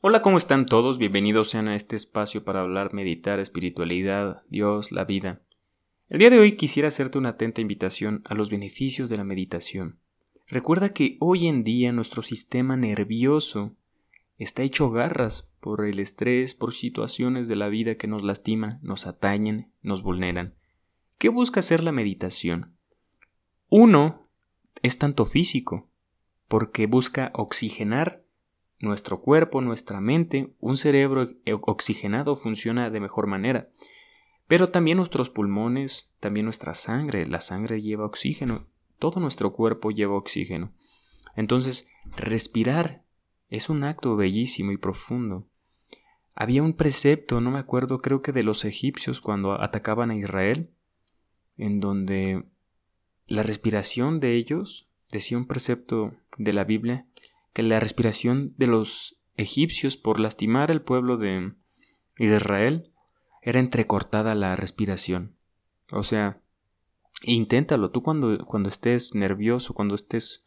Hola, ¿cómo están todos? Bienvenidos sean a este espacio para hablar, meditar, espiritualidad, Dios, la vida. El día de hoy quisiera hacerte una atenta invitación a los beneficios de la meditación. Recuerda que hoy en día nuestro sistema nervioso está hecho garras por el estrés, por situaciones de la vida que nos lastiman, nos atañen, nos vulneran. ¿Qué busca hacer la meditación? Uno es tanto físico, porque busca oxigenar nuestro cuerpo, nuestra mente, un cerebro oxigenado funciona de mejor manera. Pero también nuestros pulmones, también nuestra sangre, la sangre lleva oxígeno, todo nuestro cuerpo lleva oxígeno. Entonces, respirar es un acto bellísimo y profundo. Había un precepto, no me acuerdo, creo que de los egipcios cuando atacaban a Israel, en donde la respiración de ellos, decía un precepto de la Biblia, que la respiración de los egipcios por lastimar al pueblo de, Israel era entrecortada la respiración. O sea, inténtalo. Tú cuando, cuando estés nervioso, cuando estés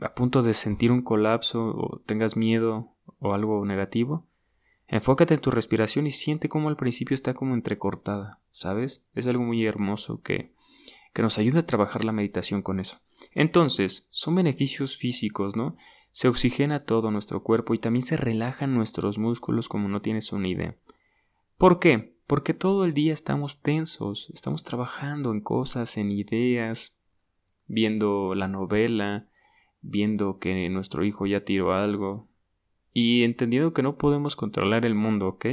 a punto de sentir un colapso o tengas miedo o algo negativo, enfócate en tu respiración y siente cómo al principio está como entrecortada, ¿sabes? Es algo muy hermoso que, que nos ayuda a trabajar la meditación con eso. Entonces, son beneficios físicos, ¿no? Se oxigena todo nuestro cuerpo y también se relajan nuestros músculos como no tienes una idea. ¿Por qué? Porque todo el día estamos tensos, estamos trabajando en cosas, en ideas, viendo la novela, viendo que nuestro hijo ya tiró algo, y entendiendo que no podemos controlar el mundo, ¿ok?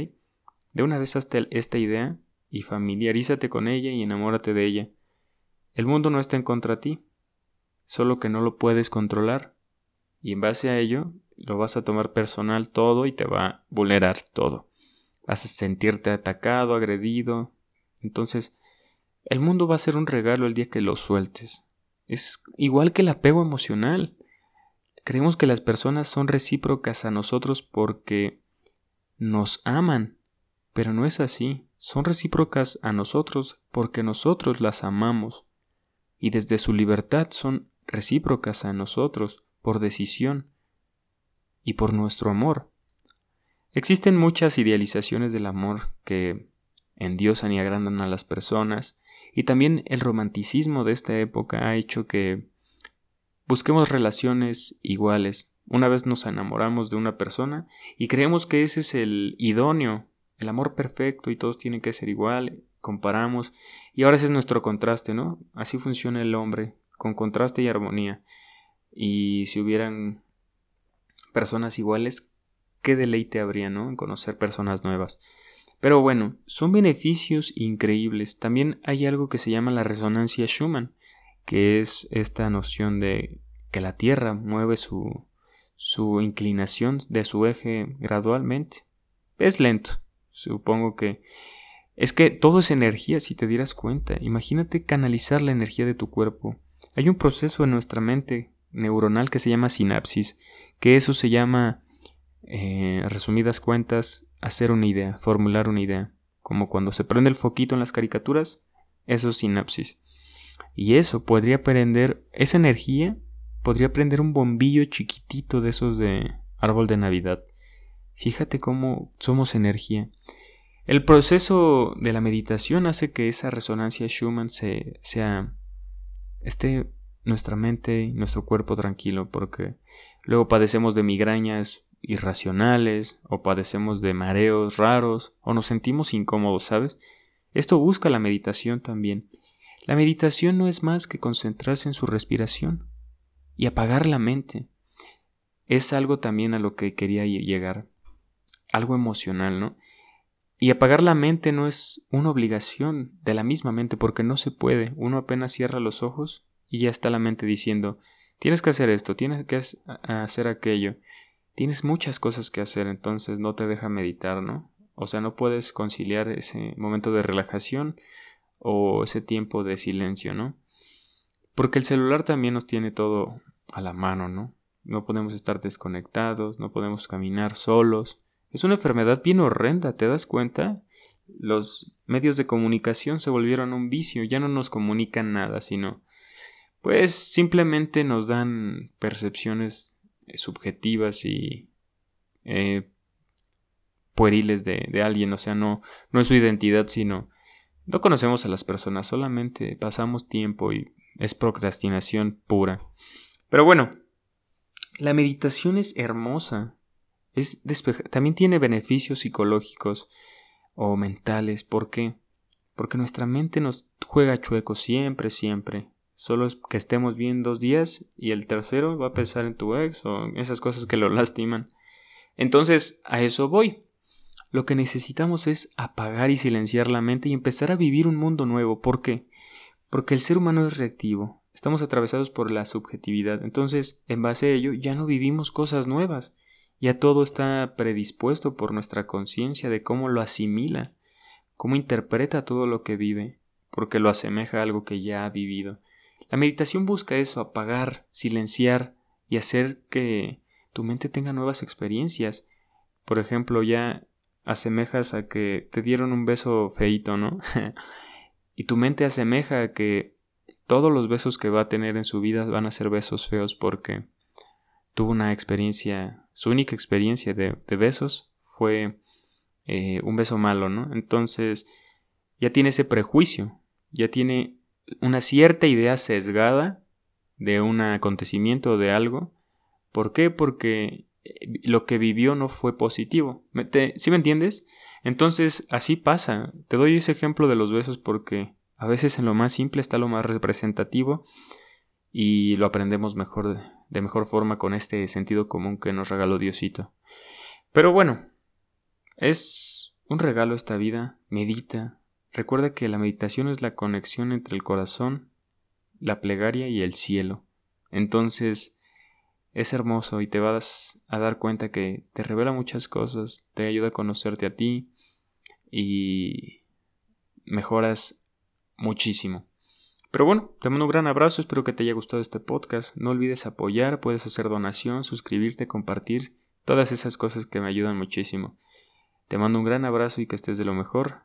De una vez hasta esta idea y familiarízate con ella y enamórate de ella. El mundo no está en contra de ti, solo que no lo puedes controlar y en base a ello lo vas a tomar personal todo y te va a vulnerar todo. Vas a sentirte atacado, agredido. Entonces, el mundo va a ser un regalo el día que lo sueltes. Es igual que el apego emocional. Creemos que las personas son recíprocas a nosotros porque nos aman, pero no es así. Son recíprocas a nosotros porque nosotros las amamos. Y desde su libertad son recíprocas a nosotros por decisión y por nuestro amor. Existen muchas idealizaciones del amor que endiosan y agrandan a las personas, y también el romanticismo de esta época ha hecho que busquemos relaciones iguales. Una vez nos enamoramos de una persona y creemos que ese es el idóneo, el amor perfecto y todos tienen que ser igual, comparamos y ahora ese es nuestro contraste, ¿no? Así funciona el hombre, con contraste y armonía y si hubieran personas iguales, qué deleite habría, ¿no? En conocer personas nuevas. Pero bueno, son beneficios increíbles. También hay algo que se llama la resonancia Schumann, que es esta noción de que la Tierra mueve su, su inclinación de su eje gradualmente. Es lento, supongo que... Es que todo es energía, si te dieras cuenta. Imagínate canalizar la energía de tu cuerpo. Hay un proceso en nuestra mente neuronal que se llama sinapsis, que eso se llama, eh, resumidas cuentas, hacer una idea, formular una idea. Como cuando se prende el foquito en las caricaturas, eso es sinapsis. Y eso podría prender, esa energía podría prender un bombillo chiquitito de esos de árbol de Navidad. Fíjate cómo somos energía. El proceso de la meditación hace que esa resonancia Schumann se, sea, esté nuestra mente y nuestro cuerpo tranquilo porque luego padecemos de migrañas irracionales o padecemos de mareos raros o nos sentimos incómodos, ¿sabes? Esto busca la meditación también. La meditación no es más que concentrarse en su respiración y apagar la mente. Es algo también a lo que quería llegar, algo emocional, ¿no? Y apagar la mente no es una obligación de la misma mente porque no se puede. Uno apenas cierra los ojos y ya está la mente diciendo tienes que hacer esto, tienes que hacer aquello, tienes muchas cosas que hacer, entonces no te deja meditar, ¿no? O sea, no puedes conciliar ese momento de relajación o ese tiempo de silencio, ¿no? Porque el celular también nos tiene todo a la mano, ¿no? No podemos estar desconectados, no podemos caminar solos. Es una enfermedad bien horrenda, ¿te das cuenta? Los medios de comunicación se volvieron un vicio, ya no nos comunican nada, sino pues simplemente nos dan percepciones eh, subjetivas y eh, pueriles de, de alguien, o sea, no, no es su identidad, sino no conocemos a las personas, solamente pasamos tiempo y es procrastinación pura. Pero bueno, la meditación es hermosa, es también tiene beneficios psicológicos o mentales. ¿Por qué? Porque nuestra mente nos juega chueco siempre, siempre. Solo es que estemos bien dos días y el tercero va a pensar en tu ex o esas cosas que lo lastiman. Entonces, a eso voy. Lo que necesitamos es apagar y silenciar la mente y empezar a vivir un mundo nuevo. ¿Por qué? Porque el ser humano es reactivo. Estamos atravesados por la subjetividad. Entonces, en base a ello, ya no vivimos cosas nuevas. Ya todo está predispuesto por nuestra conciencia de cómo lo asimila, cómo interpreta todo lo que vive, porque lo asemeja a algo que ya ha vivido. La meditación busca eso, apagar, silenciar y hacer que tu mente tenga nuevas experiencias. Por ejemplo, ya asemejas a que te dieron un beso feito, ¿no? y tu mente asemeja a que todos los besos que va a tener en su vida van a ser besos feos porque tuvo una experiencia, su única experiencia de, besos fue eh, un beso malo, ¿no? Entonces ya tiene ese prejuicio, ya tiene una cierta idea sesgada de un acontecimiento o de algo. ¿Por qué? Porque eh, lo que vivió no fue positivo. ¿Sí me entiendes? Entonces, así pasa. Te doy ese ejemplo de los besos porque a veces en lo más simple está lo más representativo y lo aprendemos mejor de mejor forma con este sentido común que nos regaló Diosito. Pero bueno, es un regalo esta vida, medita. Recuerda que la meditación es la conexión entre el corazón, la plegaria y el cielo. Entonces, es hermoso y te vas a dar cuenta que te revela muchas cosas, te ayuda a conocerte a ti y mejoras muchísimo. Pero bueno, te mando un gran abrazo, espero que te haya gustado este podcast. No olvides apoyar, puedes hacer donación, suscribirte, compartir, todas esas cosas que me ayudan muchísimo. Te mando un gran abrazo y que estés de lo mejor.